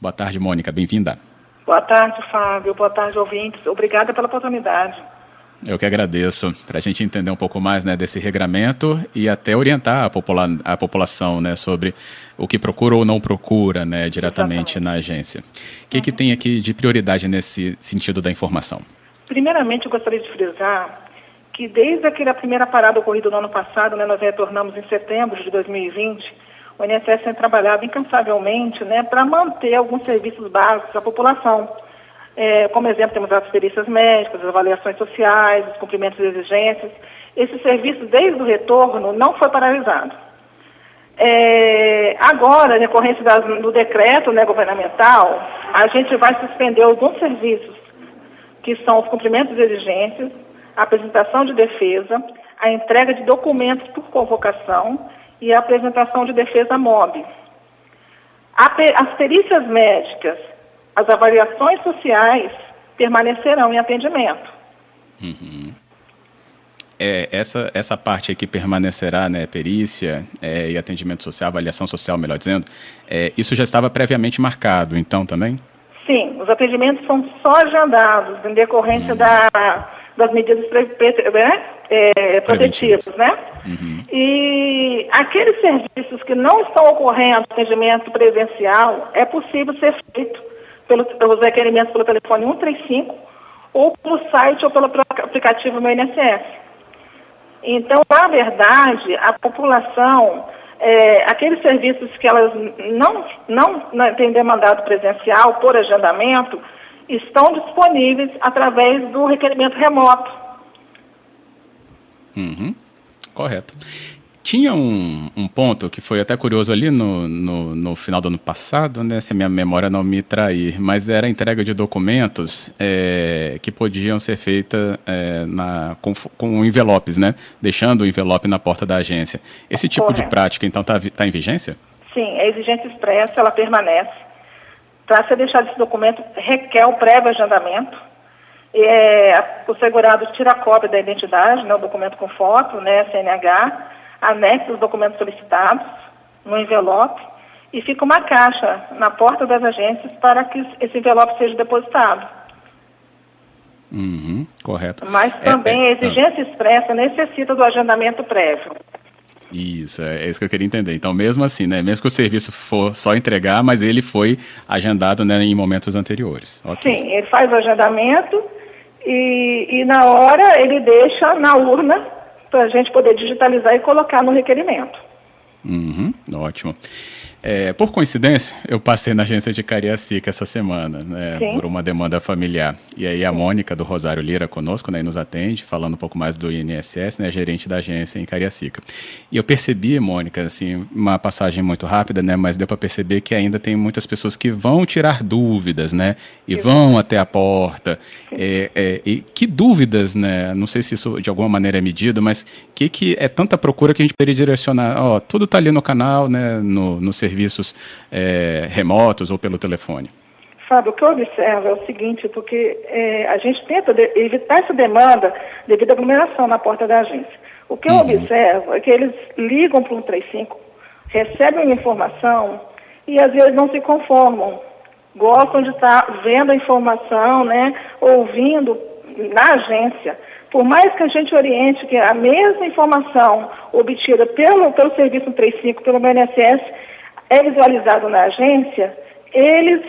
Boa tarde, Mônica, bem-vinda. Boa tarde, Fábio. Boa tarde, ouvintes. Obrigada pela oportunidade. Eu que agradeço, para a gente entender um pouco mais né, desse regramento e até orientar a, popula a população né, sobre o que procura ou não procura né, diretamente Exatamente. na agência. O que, uhum. que tem aqui de prioridade nesse sentido da informação? Primeiramente, eu gostaria de frisar que desde aquela primeira parada ocorrida no ano passado, né, nós retornamos em setembro de 2020, o INSS tem trabalhado incansavelmente né, para manter alguns serviços básicos à população é, como exemplo, temos as perícias médicas, as avaliações sociais, os cumprimentos de exigências. Esse serviço, desde o retorno, não foi paralisado. É, agora, em decorrência das, do decreto né, governamental, a gente vai suspender alguns serviços, que são os cumprimentos de exigências, a apresentação de defesa, a entrega de documentos por convocação e a apresentação de defesa MOB. As perícias médicas as avaliações sociais permanecerão em atendimento. Uhum. É, essa, essa parte aqui permanecerá, né, perícia é, e atendimento social, avaliação social, melhor dizendo, é, isso já estava previamente marcado, então, também? Sim, os atendimentos são só agendados em decorrência uhum. da, das medidas né, é, protetivas, né? Uhum. E aqueles serviços que não estão ocorrendo atendimento presencial, é possível ser feito pelo, pelos requerimentos pelo telefone 135 ou pelo site ou pelo aplicativo Meu INSS. Então, na verdade, a população, é, aqueles serviços que elas não, não, têm demandado presencial por agendamento, estão disponíveis através do requerimento remoto. Uhum. Correto. Tinha um, um, ponto que foi até curioso ali no, no, no, final do ano passado, né, se a minha memória não me trair, mas era a entrega de documentos é, que podiam ser feitas é, na, com, com, envelopes, né, deixando o envelope na porta da agência. Esse tipo Correto. de prática, então, está tá em vigência? Sim, a exigência expressa, ela permanece. Para ser deixado esse documento, requer o prévio agendamento. É, o segurado tira a cópia da identidade, né, o documento com foto, né, CNH, anexa os documentos solicitados no envelope e fica uma caixa na porta das agências para que esse envelope seja depositado. Uhum, correto. Mas é, também é, é, a exigência ah. expressa necessita do agendamento prévio. Isso, é, é isso que eu queria entender. Então, mesmo assim, né, mesmo que o serviço for só entregar, mas ele foi agendado né, em momentos anteriores. Okay. Sim, ele faz o agendamento e, e na hora ele deixa na urna para a gente poder digitalizar e colocar no requerimento. Uhum, ótimo. É, por coincidência, eu passei na agência de Cariacica essa semana, né, por uma demanda familiar. E aí a Mônica do Rosário Lira conosco, né, nos atende, falando um pouco mais do INSS, né, gerente da agência em Cariacica. E eu percebi, Mônica, assim, uma passagem muito rápida, né, mas deu para perceber que ainda tem muitas pessoas que vão tirar dúvidas, né, e vão até a porta. É, é, e que dúvidas, né, não sei se isso de alguma maneira é medido, mas que que é tanta procura que a gente poderia direcionar, ó, tudo está ali no canal, né, no, no serviço serviços é, remotos ou pelo telefone? Fábio, o que eu observo é o seguinte, porque é, a gente tenta evitar essa demanda devido à aglomeração na porta da agência. O que eu uhum. observo é que eles ligam para o 135, recebem informação e às vezes não se conformam. Gostam de estar vendo a informação, né, ouvindo na agência. Por mais que a gente oriente que a mesma informação obtida pelo, pelo Serviço 135, pelo BNSS, é visualizado na agência, eles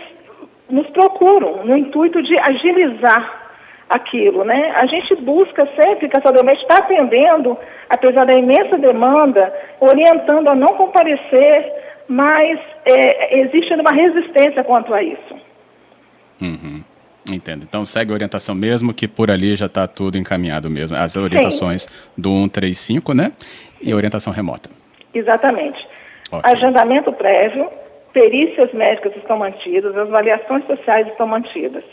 nos procuram no intuito de agilizar aquilo, né? A gente busca sempre doméstica está atendendo, apesar da imensa demanda, orientando a não comparecer, mas é, existe uma resistência quanto a isso. Uhum. Entendo. Então segue a orientação mesmo, que por ali já está tudo encaminhado mesmo. As orientações Sim. do 135, né? E orientação remota. Exatamente. Agendamento prévio, perícias médicas estão mantidas, as avaliações sociais estão mantidas.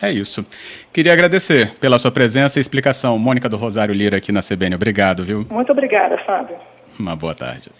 É isso. Queria agradecer pela sua presença e explicação. Mônica do Rosário Lira aqui na CBN. Obrigado, viu? Muito obrigada, Fábio. Uma boa tarde.